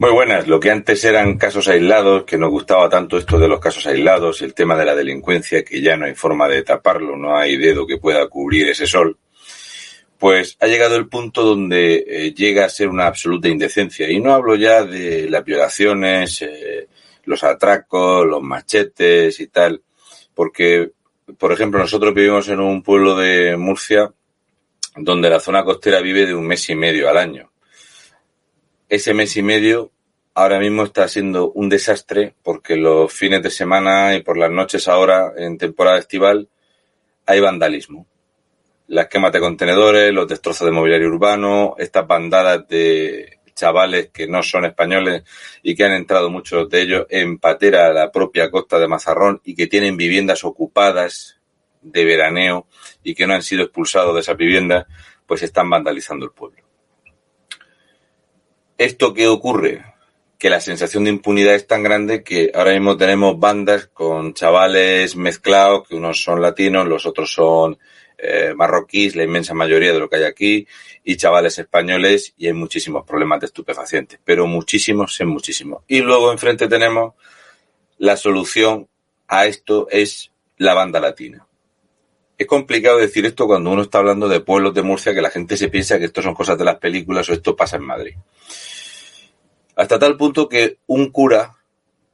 Muy buenas. Lo que antes eran casos aislados, que nos gustaba tanto esto de los casos aislados, el tema de la delincuencia, que ya no hay forma de taparlo, no hay dedo que pueda cubrir ese sol, pues ha llegado el punto donde eh, llega a ser una absoluta indecencia. Y no hablo ya de las violaciones, eh, los atracos, los machetes y tal, porque, por ejemplo, nosotros vivimos en un pueblo de Murcia donde la zona costera vive de un mes y medio al año. Ese mes y medio ahora mismo está siendo un desastre porque los fines de semana y por las noches ahora, en temporada estival, hay vandalismo. Las quemas de contenedores, los destrozos de mobiliario urbano, estas bandadas de chavales que no son españoles y que han entrado muchos de ellos en patera a la propia costa de Mazarrón y que tienen viviendas ocupadas de veraneo y que no han sido expulsados de esas viviendas, pues están vandalizando el pueblo. ¿Esto qué ocurre? Que la sensación de impunidad es tan grande que ahora mismo tenemos bandas con chavales mezclados, que unos son latinos, los otros son eh, marroquíes, la inmensa mayoría de lo que hay aquí, y chavales españoles, y hay muchísimos problemas de estupefacientes, pero muchísimos, es muchísimos. Y luego enfrente tenemos la solución a esto es la banda latina. Es complicado decir esto cuando uno está hablando de pueblos de Murcia que la gente se piensa que esto son cosas de las películas o esto pasa en Madrid. Hasta tal punto que un cura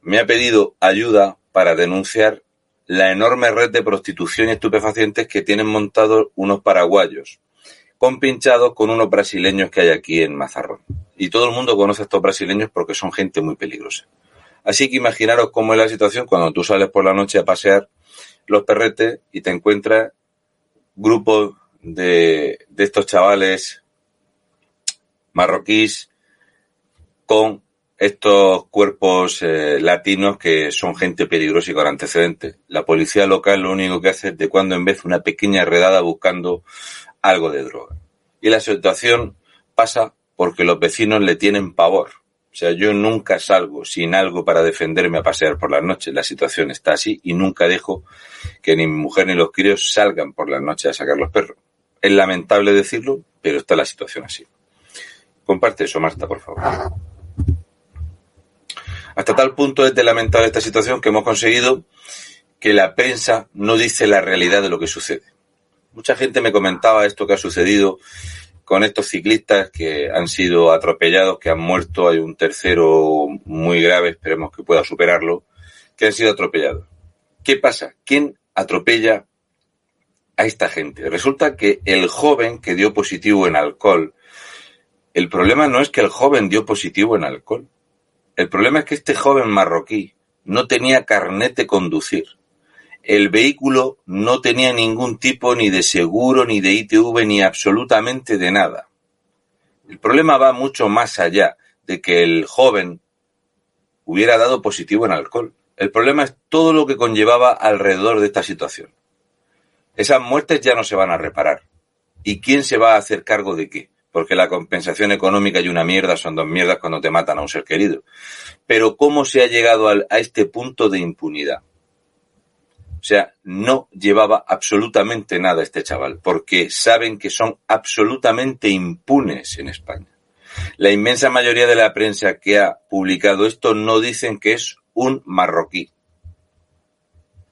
me ha pedido ayuda para denunciar la enorme red de prostitución y estupefacientes que tienen montados unos paraguayos, compinchados con unos brasileños que hay aquí en Mazarrón. Y todo el mundo conoce a estos brasileños porque son gente muy peligrosa. Así que imaginaros cómo es la situación cuando tú sales por la noche a pasear los perretes y te encuentras grupos de, de estos chavales marroquíes con estos cuerpos eh, latinos que son gente peligrosa y con antecedentes. La policía local lo único que hace es de cuando en vez una pequeña redada buscando algo de droga. Y la situación pasa porque los vecinos le tienen pavor. O sea, yo nunca salgo sin algo para defenderme a pasear por las noches. La situación está así y nunca dejo que ni mi mujer ni los críos salgan por las noches a sacar los perros. Es lamentable decirlo, pero está la situación así. Comparte eso, Marta, por favor. Hasta tal punto es de lamentable esta situación que hemos conseguido que la prensa no dice la realidad de lo que sucede. mucha gente me comentaba esto que ha sucedido con estos ciclistas que han sido atropellados, que han muerto, hay un tercero muy grave, esperemos que pueda superarlo, que han sido atropellados. ¿Qué pasa? ¿Quién atropella a esta gente? Resulta que el joven que dio positivo en alcohol, el problema no es que el joven dio positivo en alcohol. El problema es que este joven marroquí no tenía carnet de conducir. El vehículo no tenía ningún tipo ni de seguro, ni de ITV, ni absolutamente de nada. El problema va mucho más allá de que el joven hubiera dado positivo en alcohol. El problema es todo lo que conllevaba alrededor de esta situación. Esas muertes ya no se van a reparar. ¿Y quién se va a hacer cargo de qué? Porque la compensación económica y una mierda son dos mierdas cuando te matan a un ser querido. Pero ¿cómo se ha llegado a este punto de impunidad? O sea, no llevaba absolutamente nada este chaval, porque saben que son absolutamente impunes en España. La inmensa mayoría de la prensa que ha publicado esto no dicen que es un marroquí.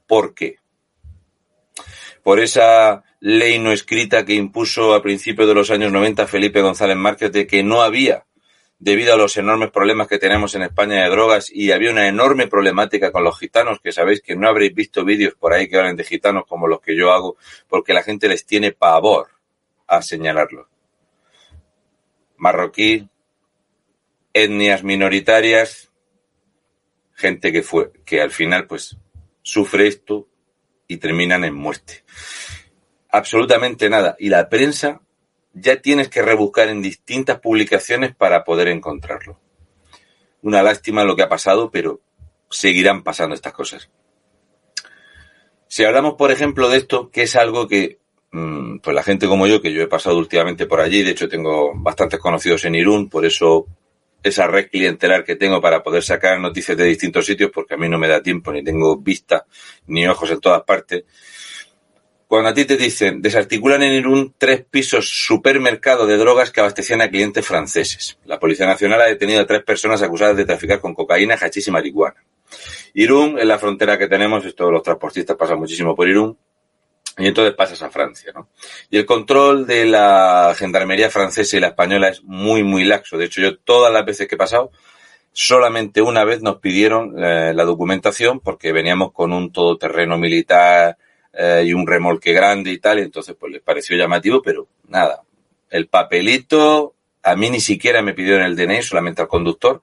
¿Por qué? Por esa ley no escrita que impuso a principios de los años 90 Felipe González Márquez de que no había, debido a los enormes problemas que tenemos en España de drogas y había una enorme problemática con los gitanos, que sabéis que no habréis visto vídeos por ahí que hablen de gitanos como los que yo hago, porque la gente les tiene pavor a señalarlo. Marroquí, etnias minoritarias, gente que fue, que al final pues sufre esto y terminan en muerte. Absolutamente nada. Y la prensa ya tienes que rebuscar en distintas publicaciones para poder encontrarlo. Una lástima lo que ha pasado, pero seguirán pasando estas cosas. Si hablamos, por ejemplo, de esto, que es algo que, mm, pues la gente como yo, que yo he pasado últimamente por allí, de hecho tengo bastantes conocidos en Irún, por eso esa red clientelar que tengo para poder sacar noticias de distintos sitios, porque a mí no me da tiempo, ni tengo vista, ni ojos en todas partes. Cuando a ti te dicen, desarticulan en Irún tres pisos supermercado de drogas que abastecían a clientes franceses. La Policía Nacional ha detenido a tres personas acusadas de traficar con cocaína, hachís y marihuana. Irún es la frontera que tenemos, esto los transportistas pasan muchísimo por Irún, y entonces pasas a Francia, ¿no? Y el control de la gendarmería francesa y la española es muy, muy laxo. De hecho, yo todas las veces que he pasado, solamente una vez nos pidieron eh, la documentación porque veníamos con un todoterreno militar eh, y un remolque grande y tal, y entonces pues les pareció llamativo, pero nada. El papelito, a mí ni siquiera me pidieron el DNI, solamente al conductor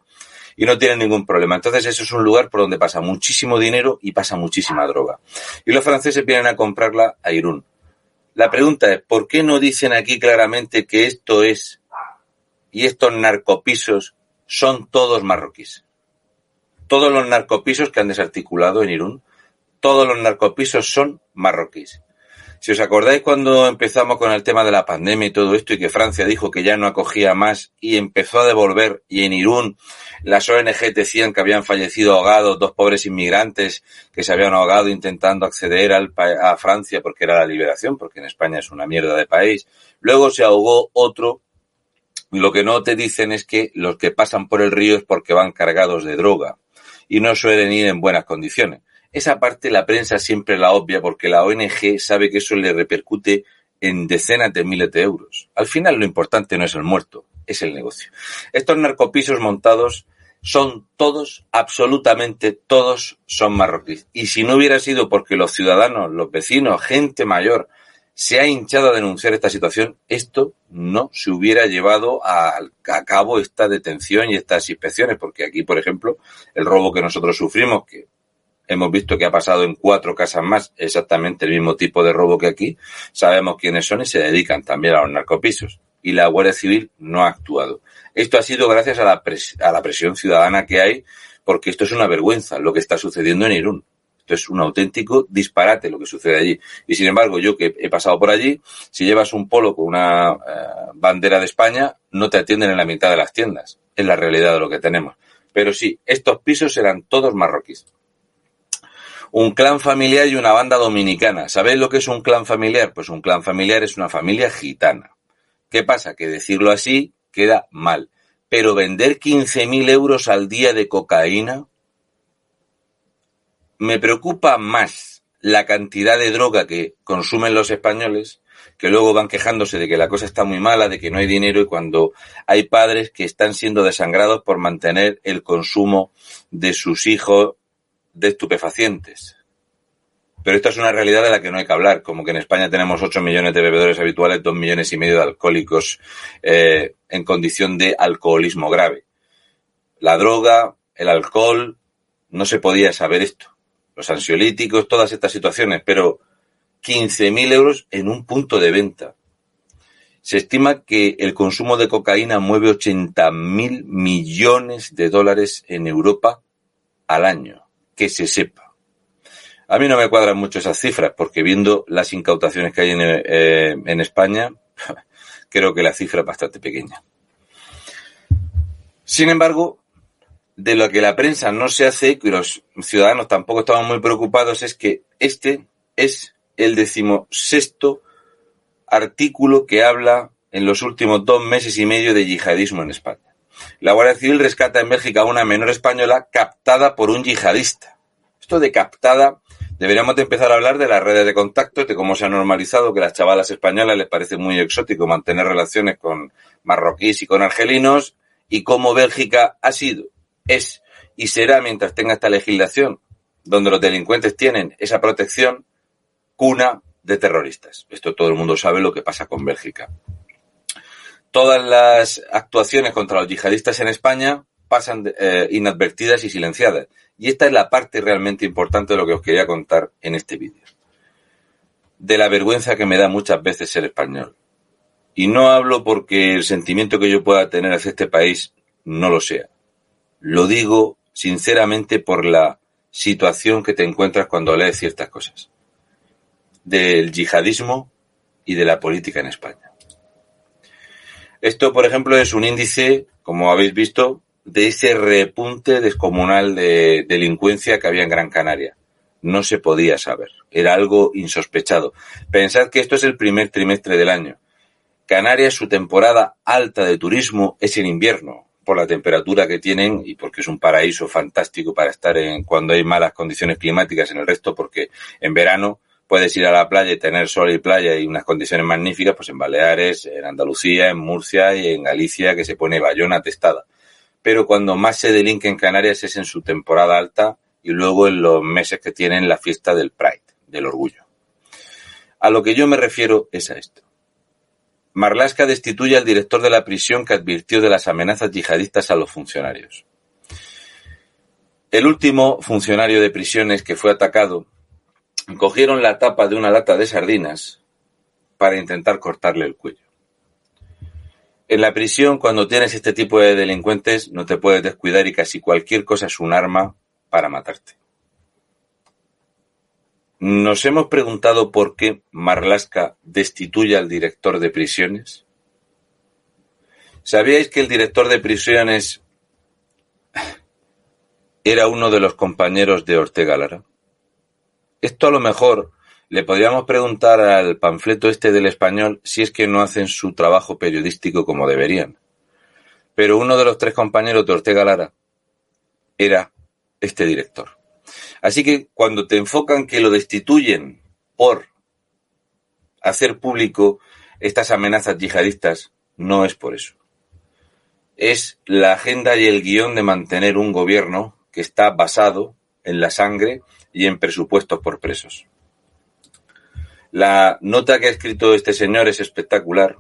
y no tienen ningún problema. Entonces eso es un lugar por donde pasa muchísimo dinero y pasa muchísima droga. Y los franceses vienen a comprarla a Irún. La pregunta es, ¿por qué no dicen aquí claramente que esto es y estos narcopisos son todos marroquíes? Todos los narcopisos que han desarticulado en Irún, todos los narcopisos son marroquíes. Si os acordáis cuando empezamos con el tema de la pandemia y todo esto y que Francia dijo que ya no acogía más y empezó a devolver y en Irún las ONG decían que habían fallecido ahogados dos pobres inmigrantes que se habían ahogado intentando acceder al, a Francia porque era la liberación, porque en España es una mierda de país. Luego se ahogó otro lo que no te dicen es que los que pasan por el río es porque van cargados de droga y no suelen ir en buenas condiciones. Esa parte la prensa siempre la obvia porque la ONG sabe que eso le repercute en decenas de miles de euros. Al final lo importante no es el muerto, es el negocio. Estos narcopisos montados son todos, absolutamente todos son marroquíes. Y si no hubiera sido porque los ciudadanos, los vecinos, gente mayor, se ha hinchado a denunciar esta situación, esto no se hubiera llevado a, a, cabo esta detención y estas inspecciones, porque aquí, por ejemplo, el robo que nosotros sufrimos, que Hemos visto que ha pasado en cuatro casas más exactamente el mismo tipo de robo que aquí. Sabemos quiénes son y se dedican también a los narcopisos. Y la Guardia Civil no ha actuado. Esto ha sido gracias a la, presión ciudadana que hay, porque esto es una vergüenza lo que está sucediendo en Irún. Esto es un auténtico disparate lo que sucede allí. Y sin embargo, yo que he pasado por allí, si llevas un polo con una eh, bandera de España, no te atienden en la mitad de las tiendas. Es la realidad de lo que tenemos. Pero sí, estos pisos eran todos marroquíes un clan familiar y una banda dominicana. ¿Sabéis lo que es un clan familiar? Pues un clan familiar es una familia gitana. ¿Qué pasa? Que decirlo así queda mal. Pero vender 15.000 euros al día de cocaína me preocupa más la cantidad de droga que consumen los españoles que luego van quejándose de que la cosa está muy mala, de que no hay dinero y cuando hay padres que están siendo desangrados por mantener el consumo de sus hijos de estupefacientes. Pero esto es una realidad de la que no hay que hablar, como que en España tenemos 8 millones de bebedores habituales, 2 millones y medio de alcohólicos eh, en condición de alcoholismo grave. La droga, el alcohol, no se podía saber esto. Los ansiolíticos, todas estas situaciones, pero 15.000 euros en un punto de venta. Se estima que el consumo de cocaína mueve 80.000 millones de dólares en Europa al año, que se sepa. A mí no me cuadran mucho esas cifras, porque viendo las incautaciones que hay en, eh, España, creo que la cifra es bastante pequeña. Sin embargo, de lo que la prensa no se hace y los ciudadanos tampoco estamos muy preocupados es que este es el decimosexto artículo que habla en los últimos dos meses y medio de yihadismo en España. La Guardia Civil rescata en Bélgica a una menor española captada por un yihadista. Esto de captada, deberíamos de empezar a hablar de las redes de contacto, de cómo se ha normalizado que a las chavalas españolas les parece muy exótico mantener relaciones con marroquíes y con argelinos, y cómo Bélgica ha sido es y será mientras tenga esta legislación, donde los delincuentes tienen esa protección, cuna de terroristas. Esto todo el mundo sabe lo que pasa con Bélgica. Todas las actuaciones contra los yihadistas en España pasan eh, inadvertidas y silenciadas. Y esta es la parte realmente importante de lo que os quería contar en este vídeo. De la vergüenza que me da muchas veces ser español. Y no hablo porque el sentimiento que yo pueda tener hacia este país no lo sea. Lo digo sinceramente por la situación que te encuentras cuando lees ciertas cosas. Del yihadismo y de la política en España. Esto, por ejemplo, es un índice, como habéis visto, de ese repunte descomunal de delincuencia que había en Gran Canaria. No se podía saber. Era algo insospechado. Pensad que esto es el primer trimestre del año. Canarias, su temporada alta de turismo es en invierno por la temperatura que tienen y porque es un paraíso fantástico para estar en cuando hay malas condiciones climáticas en el resto, porque en verano puedes ir a la playa y tener sol y playa y unas condiciones magníficas, pues en Baleares, en Andalucía, en Murcia y en Galicia, que se pone bayona testada. Pero cuando más se delinque en Canarias es en su temporada alta y luego en los meses que tienen la fiesta del Pride, del orgullo. A lo que yo me refiero es a esto. Marlaska destituye al director de la prisión que advirtió de las amenazas yihadistas a los funcionarios. El último funcionario de prisiones que fue atacado cogieron la tapa de una lata de sardinas para intentar cortarle el cuello. En la prisión, cuando tienes este tipo de delincuentes, no te puedes descuidar y casi cualquier cosa es un arma para matarte. ¿Nos hemos preguntado por qué Marlaska destituye al director de prisiones? ¿Sabíais que el director de prisiones era uno de los compañeros de Ortega Lara? Esto a lo mejor le podríamos preguntar al panfleto este del español si es que no hacen su trabajo periodístico como deberían. Pero uno de los tres compañeros de Ortega Lara era este director. Así que cuando te enfocan que lo destituyen por hacer público estas amenazas yihadistas, no es por eso. Es la agenda y el guion de mantener un gobierno que está basado en la sangre y en presupuestos por presos. La nota que ha escrito este señor es espectacular,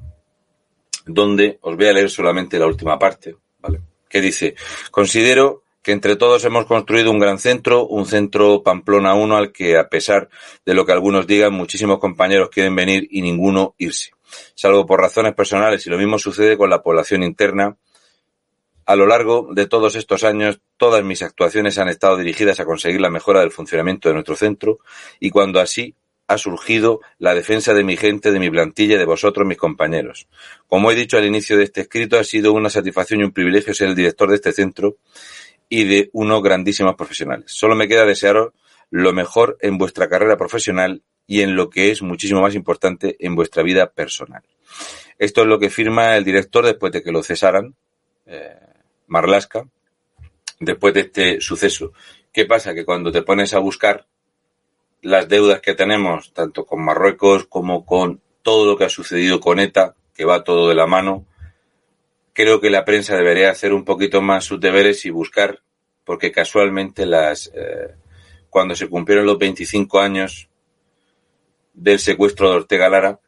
donde os voy a leer solamente la última parte, ¿vale? Que dice, considero que entre todos hemos construido un gran centro, un centro Pamplona 1 al que, a pesar de lo que algunos digan, muchísimos compañeros quieren venir y ninguno irse, salvo por razones personales, y lo mismo sucede con la población interna. A lo largo de todos estos años, todas mis actuaciones han estado dirigidas a conseguir la mejora del funcionamiento de nuestro centro, y cuando así ha surgido la defensa de mi gente, de mi plantilla, de vosotros, mis compañeros. Como he dicho al inicio de este escrito, ha sido una satisfacción y un privilegio ser el director de este centro y de unos grandísimos profesionales. Solo me queda desearos lo mejor en vuestra carrera profesional y en lo que es muchísimo más importante en vuestra vida personal. Esto es lo que firma el director después de que lo cesaran, eh, Marlaska, después de este suceso. ¿Qué pasa? Que cuando te pones a buscar las deudas que tenemos, tanto con Marruecos como con todo lo que ha sucedido con ETA, que va todo de la mano. Creo que la prensa debería hacer un poquito más sus deberes y buscar, porque casualmente las eh, cuando se cumplieron los 25 años del secuestro de Ortega Lara,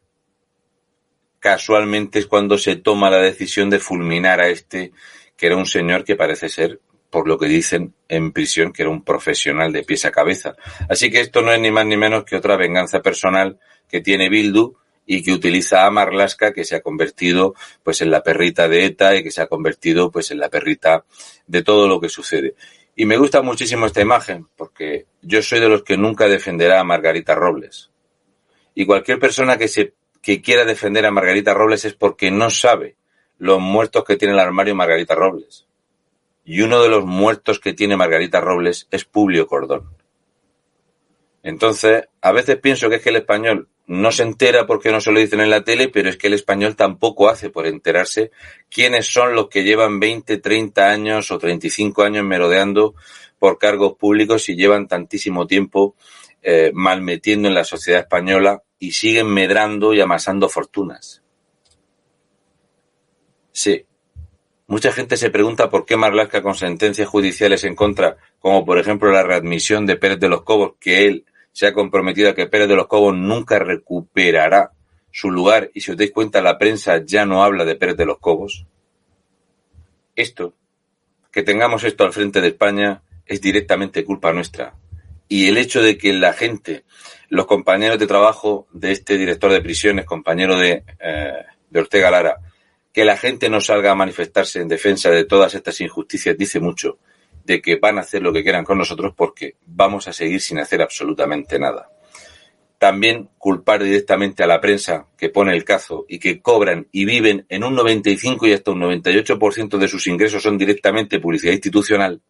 casualmente es cuando se toma la decisión de fulminar a este, que era un señor que parece ser, por lo que dicen en prisión, que era un profesional de pies a cabeza. Así que esto no es ni más ni menos que otra venganza personal que tiene Bildu y que utiliza a Marlaska, que se ha convertido pues en la perrita de ETA y que se ha convertido pues en la perrita de todo lo que sucede. Y me gusta muchísimo esta imagen, porque yo soy de los que nunca defenderá a Margarita Robles. Y cualquier persona que se que quiera defender a Margarita Robles es porque no sabe los muertos que tiene el armario Margarita Robles. Y uno de los muertos que tiene Margarita Robles es Publio Cordón. Entonces, a veces pienso que es que el español no se entera porque no se lo dicen en la tele, pero es que el español tampoco hace por enterarse quiénes son los que llevan 20, 30 años o 35 años merodeando por cargos públicos y llevan tantísimo tiempo eh, malmetiendo en la sociedad española y siguen medrando y amasando fortunas. Sí. Mucha gente se pregunta por qué Marlaska con sentencias judiciales en contra, como por ejemplo la readmisión de Pérez de los Cobos, que él se ha comprometido a que Pérez de los Cobos nunca recuperará su lugar y si os dais cuenta la prensa ya no habla de Pérez de los Cobos. Esto, que tengamos esto al frente de España, es directamente culpa nuestra. Y el hecho de que la gente los compañeros de trabajo de este director de prisiones, compañero de, eh, de Ortega Lara, que la gente no salga a manifestarse en defensa de todas estas injusticias dice mucho de que van a hacer lo que quieran con nosotros porque vamos a seguir sin hacer absolutamente nada. También culpar directamente a la prensa que pone el cazo y que cobran y viven en un 95 y hasta un 98% de sus ingresos son directamente publicidad institucional,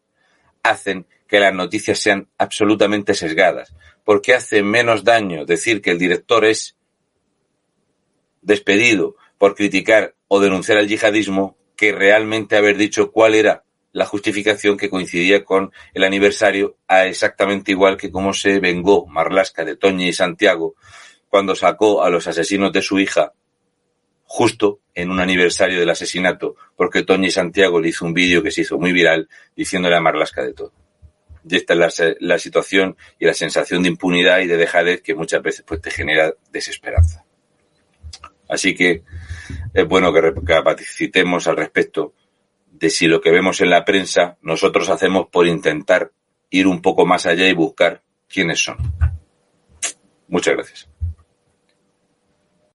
hacen que las noticias sean absolutamente sesgadas, porque hace menos daño decir que el director es despedido por criticar o denunciar el yihadismo que realmente haber dicho cuál era la justificación que coincidía con el aniversario a exactamente igual que como se vengó Marlasca de Toña y Santiago cuando sacó a los asesinos de su hija justo en un aniversario del asesinato, porque Toña y Santiago le hizo un vídeo que se hizo muy viral diciéndole a Marlasca de todo. Y esta es la, situación y la sensación de impunidad y de dejadez que muchas veces pues, te genera desesperanza. Así que es bueno que recapacitemos al respecto de si lo que vemos en la prensa nosotros hacemos por intentar ir un poco más allá y buscar quiénes son. Muchas gracias.